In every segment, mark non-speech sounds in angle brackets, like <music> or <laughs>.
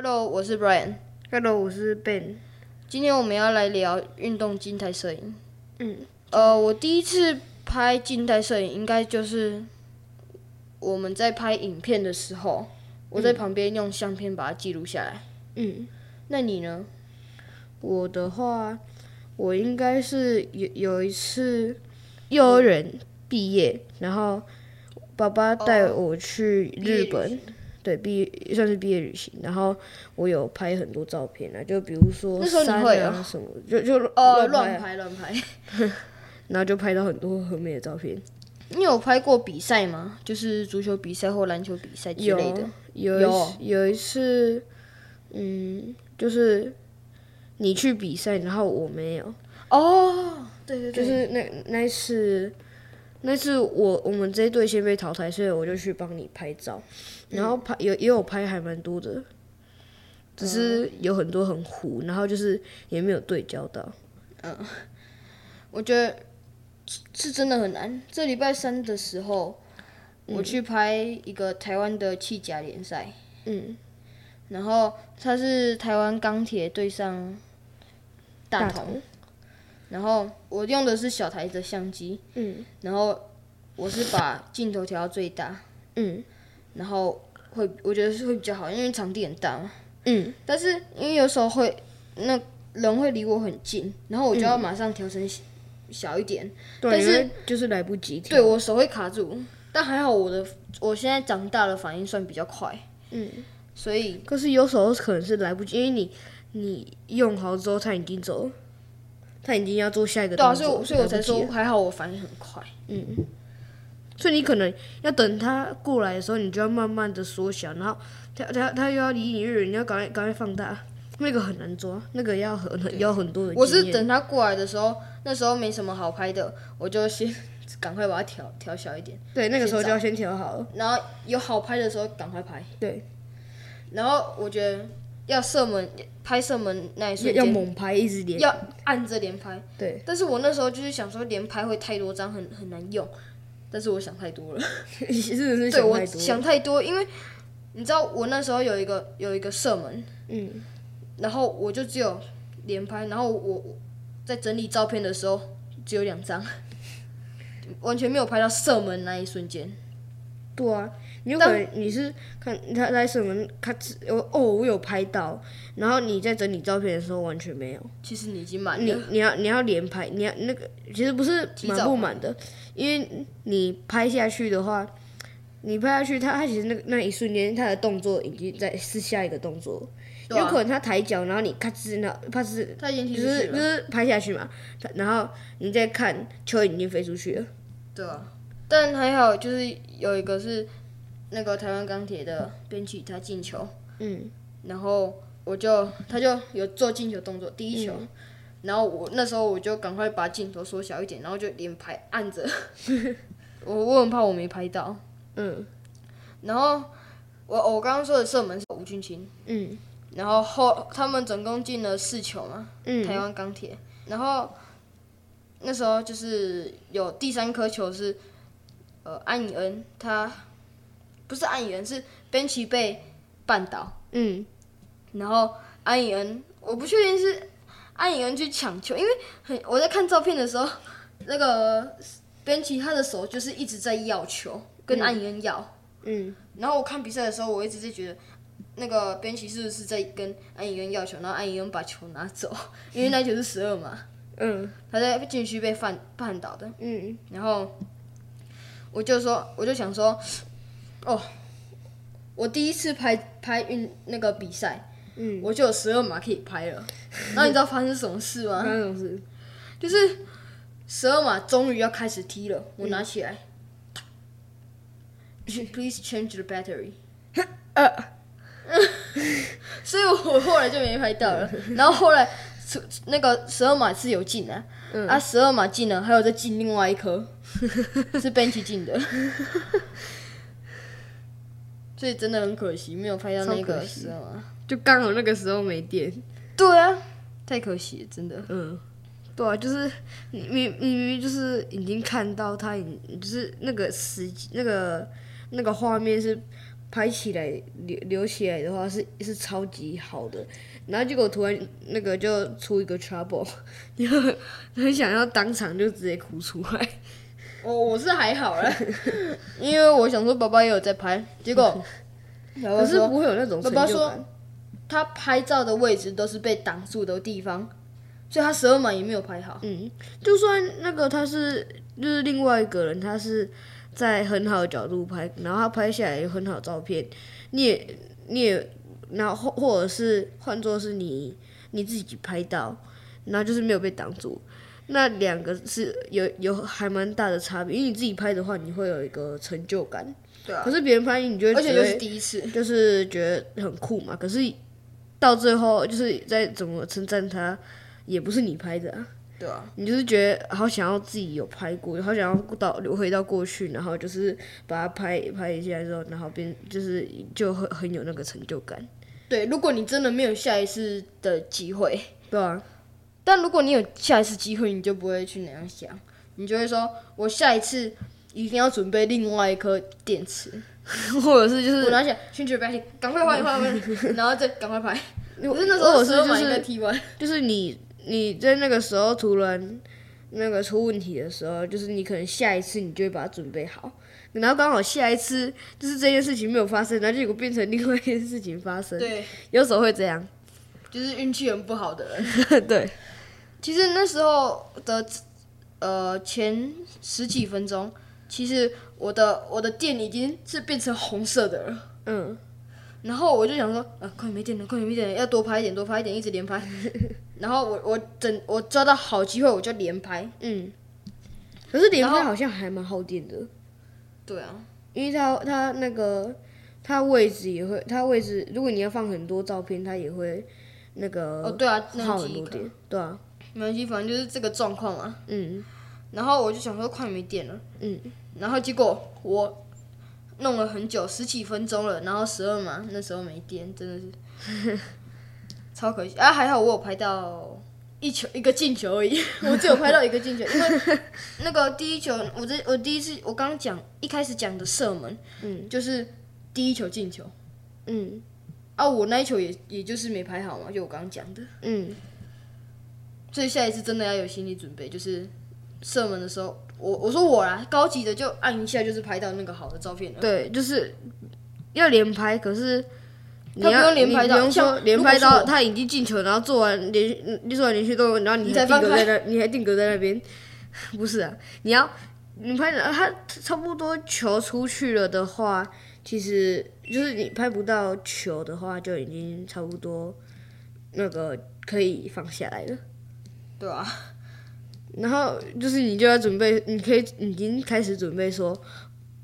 Hello，我是 Brian。Hello，我是 Ben。今天我们要来聊运动静态摄影。嗯，呃，我第一次拍静态摄影，应该就是我们在拍影片的时候，我在旁边用相片把它记录下来。嗯，那你呢？我的话，我应该是有有一次幼儿园毕业，然后爸爸带我去日本，对，毕业算是毕业旅行，然后我有拍很多照片啊，就比如说山啊什么，就就呃，乱乱拍乱拍。<laughs> 然后就拍到很多很美的照片。你有拍过比赛吗？就是足球比赛或篮球比赛之类的。有有一次有一次，嗯，就是你去比赛，然后我没有。哦，对对对，就是那那一次，那次我我们这一队先被淘汰，所以我就去帮你拍照，然后拍也也有拍还蛮多的，只是有很多很糊，然后就是也没有对焦到。嗯我觉得是是真的很难。这礼拜三的时候，我去拍一个台湾的气甲联赛，嗯，然后它是台湾钢铁对上大同然后我用的是小台的相机，嗯然后我是把镜头调到最大，嗯然后会我觉得是会比较好，因为场地很大嘛。嗯但是因为有时候会那人会离我很近，然后我就要马上调成小小一点。对，但是就是来不及。对我手会卡住，但还好我的我现在长大了，反应算比较快，嗯，所以可是有时候可能是来不及，因为你你用好之后，他已经走了，他已经要做下一个对啊，动作，所以我所以我才说还好我反应很快。所以你可能要等他过来的时候，你就要慢慢的缩小，然后他他他又要离你越远，你要赶快赶快放大，那个很难抓，那个要很很要很多人。我是等他过来的时候，那时候没什么好拍的，我就先赶快把它调调小一点，对那个时候就要先调好了。然后有好拍的时候赶快拍。对，然后我觉得要射门拍射门那一瞬间要猛拍，一直连。要按着连拍，对，但是我那时候就是想说连拍会太多张，很很难用，但是我想太多了。<laughs> 真的是对我想太多。想太多，因为你知道我那时候有一个有一个射门，嗯，然后我就只有连拍，然后我我在整理照片的时候只有两张，完全没有拍到射门那一瞬间。对啊，你有可能你是看他在什么看哦哦，我有拍到，然后你在整理照片的时候完全没有。其实你已经满你了，你要你要连拍，你要那个其实不是满早不满的，因为你拍下去的话，你拍下去，他他其实那个那一瞬间，他的动作已经在是下一个动作，对啊。有可能他抬脚，然后你咔吱，然后啪吱，他已经踢就是就是拍下去嘛，他然后你再看球已经飞出去了，对啊。但还好，就是有一个是那个台湾钢铁的编曲，他进球，嗯，然后我就他就有做进球动作，第一球，嗯。然后我那时候我就赶快把镜头缩小一点，然后就连拍按着，<laughs> 我我很怕我没拍到，嗯。然后我我刚刚说的射门是吴俊清，嗯。然后后他们总共进了四球嘛，嗯。台湾钢铁，然后那时候就是有第三颗球是呃安以恩他不是安以恩是边奇被绊倒，嗯，然后安以恩，我不确定是安以恩去抢球，因为很我在看照片的时候，那个边奇他的手就是一直在要球，跟安以恩要。嗯，然后我看比赛的时候，我一直在觉得那个边奇是不是在跟安以恩要球，然后安以恩把球拿走，因为那球是十二嘛，嗯他在禁区被绊绊倒的。嗯然后我就说，我就想说，哦，我第一次拍拍运那个比赛，嗯，我就有十二码可以拍了。然后你知道发生什么事吗？发生什么事，就是十二码终于要开始踢了，我拿起来、Please change the battery。<laughs> 呃，<laughs> 所以我后来就没拍到了。然后后来那个十二码是有进啊，啊十二码进了，还有再进另外一颗，<laughs> 是 Benji 进的。<laughs> 所以真的很可惜，没有拍到那个超可惜十二码。就刚好那个时候没电，对啊，太可惜了，真的。嗯，对啊，就是你明明明就是已经看到他已，就是那个时那个那个画面是拍起来留留起来的话是是超级好的，然后结果突然那个就出一个 trouble，<laughs> 就很想要当场就直接哭出来。我我是还好啦，<laughs> 因为我想说爸爸也有在拍，结果 <laughs> 可是不会有那种爸爸说。他拍照的位置都是被挡住的地方，所以他十二码也没有拍好。嗯，就算那个他是就是另外一个人，他是在很好的角度拍，然后他拍下来有很好的照片，你也你也，然后或或者是换作是你你自己拍到，然后就是没有被挡住，那两个是有有还蛮大的差别，因为你自己拍的话，你会有一个成就感，对啊可是别人拍你，你就会而且又是第一次，就是觉得很酷嘛，可是到最后就是再怎么称赞他，也不是你拍的啊。对啊，你就是觉得好想要自己有拍过，好想要到回到过去，然后就是把它拍拍一下之后，然后变就是就很很有那个成就感，对，如果你真的没有下一次的机会，对啊，但如果你有下一次机会，你就不会去那样想，你就会说，我下一次一定要准备另外一颗电池，<laughs> 或者是就是我拿起来，先准备起，赶快换一换，<laughs> 然后再赶快拍。我可是那时或者是就是踢完，就是你你在那个时候突然那个出问题的时候，就是你可能下一次你就会把它准备好，然后刚好下一次就是这件事情没有发生，然后结果变成另外一件事情发生，对，有时候会这样，就是运气很不好的人。对，其实那时候的呃前十几分钟，其实我的我的电已经是变成红色的了。嗯。然后我就想说，啊，快没电了，快没电了，要多拍一点，多拍一点，一直连拍。<laughs> 然后我我整我抓到好机会，我就连拍。嗯，可是连拍好像还蛮耗电的，对啊，因为它它那个它位置也会，它位置如果你要放很多照片，它也会那哦个对啊，那耗很多电，对啊，没关系，反正就是这个状况嘛。嗯然后我就想说，快没电了。嗯，然后结果我弄了很久，十几分钟了，然后十二码那时候没电，真的是。<laughs> 超可惜。啊！还好我有拍到一球一个进球而已，<laughs> 我只有拍到一个进球，因为那个第一球，我这我第一次我刚刚讲一开始讲的射门，嗯，就是第一球进球。嗯。啊，我那一球也也就是没拍好嘛，就我刚刚讲的，嗯，所以下一次真的要有心理准备，就是射门的时候，我我说我啦，高级的就按一下就是拍到那个好的照片了。对，就是要连拍，可是。你它不要用连拍到你不用说像连拍如果是我到他已经进球，然后做完连你做完连续动作，然后你还定格在那，你还定格在那边，<laughs> 不是啊？你要你拍的，他差不多球出去了的话，其实就是你拍不到球的话，就已经差不多那个可以放下来了。对啊，然后就是你就要准备，你可以已经开始准备说，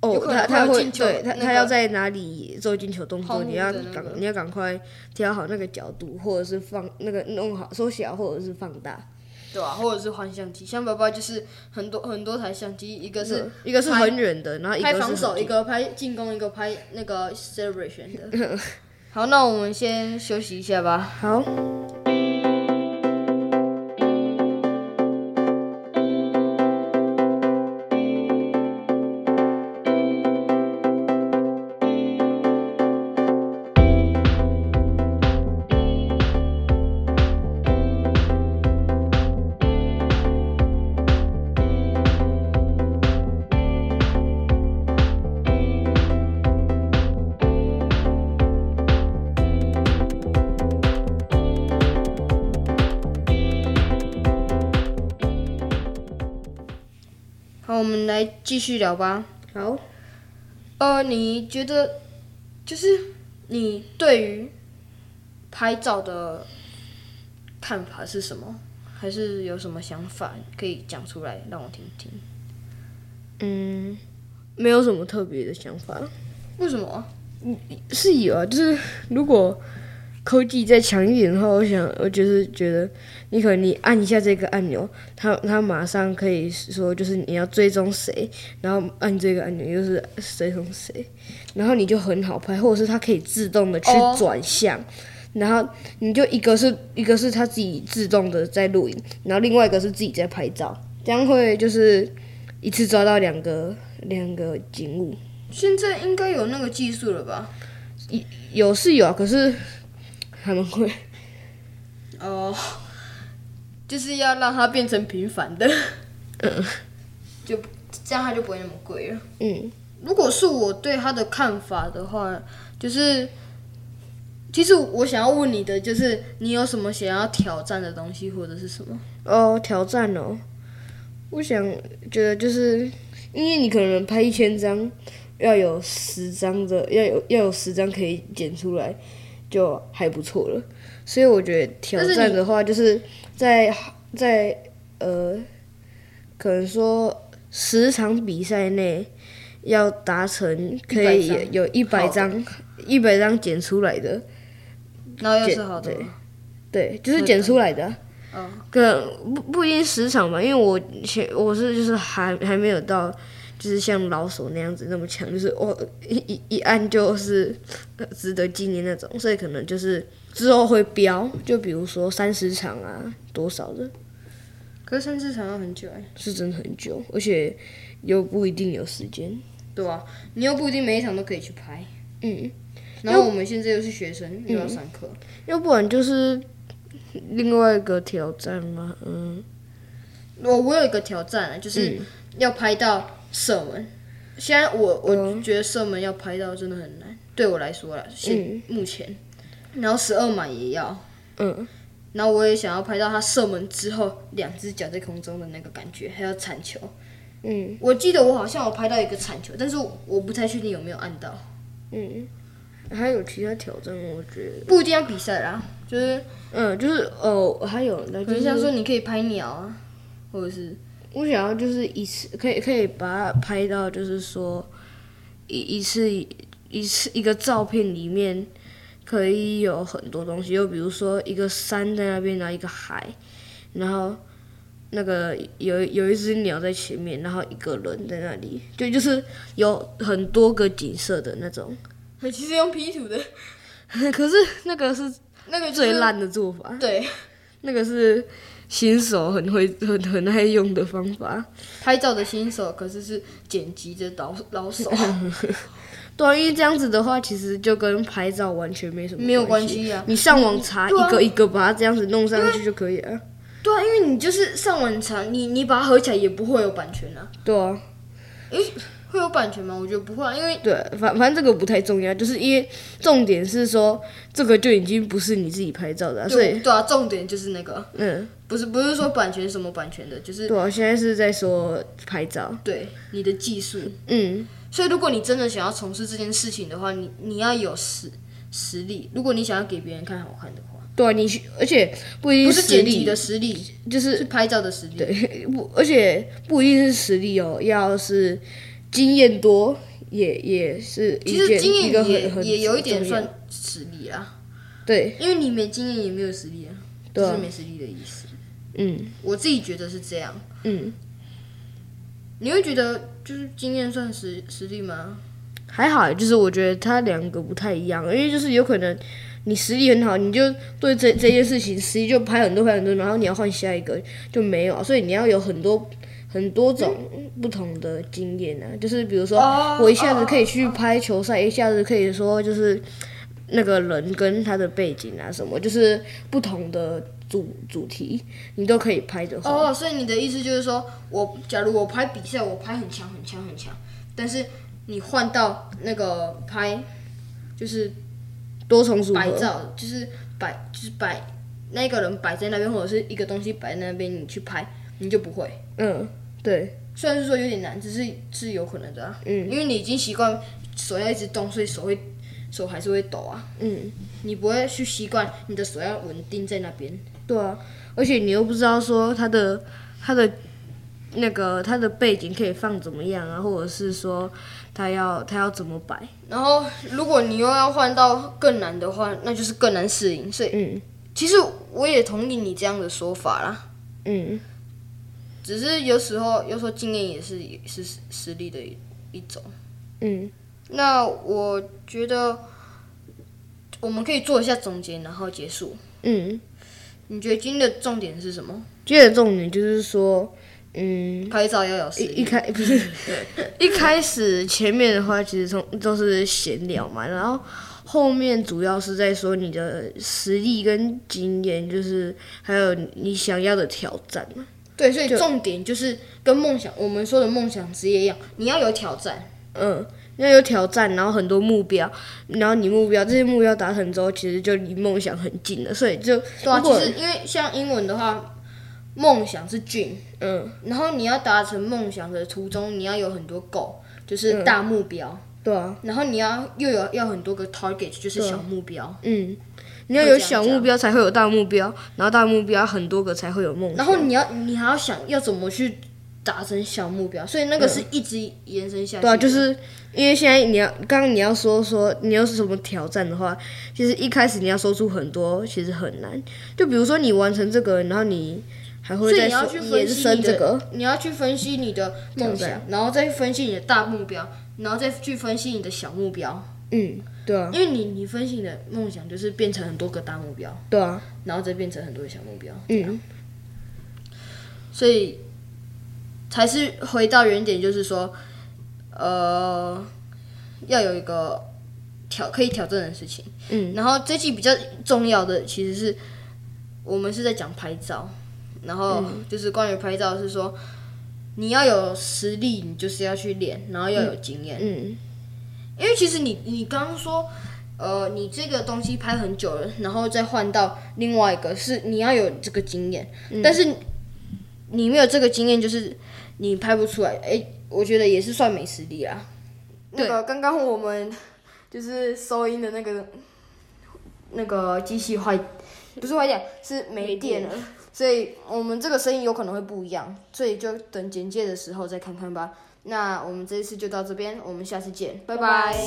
哦他他会对他他要在哪里做进球动作，你要赶你要赶快调好那个角度，或者是放那个弄好缩小，或者是放大。对啊，或者是换相机，像爸爸就是很多很多台相机，一个是一个是很远的，然后一个是拍防守，一个拍进攻，一个拍那个 celebration 的。<laughs> 好，那我们先休息一下吧。好。好，我们来继续聊吧。好，呃，你觉得就是你对于拍照的看法是什么？还是有什么想法可以讲出来让我听听？嗯，没有什么特别的想法，为什么？是有啊，就是如果科技再强一点的话，我想我就是觉得你可能你按一下这个按钮，它它马上可以说就是你要追踪谁，然后按这个按钮就是追踪谁，然后你就很好拍，或者是它可以自动的去哦转向。然后你就一个是一个是它自己自动的在录影，然后另外一个是自己在拍照，这样会就是一次抓到两个两个景物。现在应该有那个技术了吧？有是有啊，可是还蛮贵。哦，就是要让它变成平凡的，嗯就这样它就不会那么贵了。嗯，如果是我对它的看法的话，就是其实我想要问你的就是，你有什么想要挑战的东西或者是什么？哦，挑战哦，我想觉得就是，因为你可能拍一千张，要有十张的，要有要有十张可以剪出来，就还不错了。所以我觉得挑战的话，就是在在呃，可能说十场比赛内要达成可以有一百张一百张剪出来的，然后又是好的，对，就是剪出来的啊。嗯，个不不一定十场吧，因为我前我是就是还还没有到，就是像老手那样子那么强，就是我一一一按就是呃值得纪念那种，所以可能就是之后会标，就比如说三十场啊多少的，可是三十场要很久哎，是真的很久，而且又不一定有时间。对啊、你又不一定每一场都可以去拍，嗯，然后我们现在又是学生，又要上课，要不然就是另外一个挑战嘛，嗯，我我有一个挑战啊，就是要拍到射门。现在我我觉得射门要拍到真的很难，对我来说啦，现目前，然后十二码也要，嗯，然后我也想要拍到他射门之后两只脚在空中的那个感觉，还有铲球。嗯。我记得我好像有拍到一个铲球，但是我不太确定有没有按到，嗯，还有其他挑战，我觉得，不一定要比赛啦，就是嗯，就是哦，还有那就像说你可以拍鸟啊，或者是我想要就是一次可以可以把它拍到，就是说一一次一次一个照片里面可以有很多东西，就比如说一个山在那边，然后一个海，然后那个有有一只鸟在前面，然后一个人在那里，就就是有很多个景色的那种。<laughs> 其实用 P 图的 <laughs> 可是那个是那个、最，烂的做法，对，<laughs> 那个是新手很会很很爱用的方法。拍照的新手，可是是剪辑的老老手，<laughs> 对啊，因为这样子的话，其实就跟拍照完全没什么没有关关系啊。你上网查一个一个把它这样子弄上去就可以了。对啊，因为你就是上网查，你你把它合起来也不会有版权啊。对啊，会有版权吗？我觉得不会、啊，因为对，反反正这个不太重要，就是因为重点是说这个就已经不是你自己拍照的啊、所以对啊，重点就是那个，嗯，不是不是说版权什么版权的，就是对啊，现在是在说拍照，对你的技术。嗯，所以如果你真的想要从事这件事情的话，你你要有实实力。如果你想要给别人看好看的话，对啊，你去而且不一定是剪辑的，实力，就是是拍照的实力。对，不，而且不一定是实力哦，要是经验多，也也是一其实件经验一个很很也也有一点算实力啊，对，因为你没经验也没有实力啊，对啊就是没实力的意思。嗯我自己觉得是这样。嗯，你会觉得就是经验算实实力吗？还好，就是我觉得它两个不太一样，因为就是有可能你实力很好，你就对这这件事情实力就拍很多拍很多，然后你要换下一个就没有，所以你要有很多很多种不同的经验啊，就是比如说哦我一下子可以去拍球赛，一下子可以说就是那个人跟他的背景啊什么，就是不同的主主题你都可以拍的话，哦，所以你的意思就是说，我假如我拍比赛，我拍很强很强很强，但是你换到那个拍就是多重组合，摆照，就是摆就是摆那个人摆在那边，或者是一个东西摆在那边，你去拍，你就不会。嗯，对，虽然是说有点难，只是是有可能的啊。嗯，因为你已经习惯手要一直动，所以手会手还是会抖啊。嗯。你不会去习惯你的手要稳定在那边。对啊，而且你又不知道说它的它的那个它的背景可以放怎么样啊，或者是说它要它要怎么摆，然后，如果你又要换到更难的话，那就是更难适应。所以，嗯其实我也同意你这样的说法啦。嗯，只是有时候，有时候经验也是也是实实力的一一种。嗯，那我觉得我们可以做一下总结，然后结束。嗯，你觉得今天的重点是什么？今天的重点就是说，嗯，拍照要有实力。一一开不是对一开始前面的话，其实从都是闲聊嘛，然后后面主要是在说你的实力跟经验，就是还有你想要的挑战嘛。对，所以重点就是跟梦想，我们说的梦想职业一样，你要有挑战。嗯，要有挑战，然后很多目标，然后你目标这些目标达成之后，其实就离梦想很近了。所以就对啊，如果其实因为像英文的话，梦想是 dream，嗯，然后你要达成梦想的途中，你要有很多 goal，就是大目标，对啊，然后你要又有要很多个 target，就是小目标。嗯，你要有小目标才会有大目标，然后大目标很多个才会有梦想。然后你要你还要想要怎么去达成小目标，所以那个是一直延伸下去的。对啊，就是因为现在你要刚刚你要说说你要是什么挑战的话，其实一开始你要说出很多，其实很难。就比如说你完成这个，然后你还会再延伸这个。你要去分析你的梦想，然后再分析你的大目标，然后再去分析你的小目标。嗯，对啊，因为你你分析你的梦想，就是变成很多个大目标，对啊，然后再变成很多个小目标，嗯，所以才是回到原点，就是说，呃，要有一个挑可以挑战的事情。嗯，然后这期比较重要的其实是我们是在讲拍照，然后就是关于拍照是说。你要有实力，你就是要去练，然后要有经验。嗯，因为其实你你刚刚说，呃，你这个东西拍很久了，然后再换到另外一个是你要有这个经验，但是你没有这个经验，就是你拍不出来。哎，我觉得也是算没实力啊。那个刚刚我们就是收音的那个那个机器坏，不是坏掉，是没电了。所以我们这个声音有可能会不一样，所以就等简介的时候再看看吧。那我们这一次就到这边，我们下次见，拜拜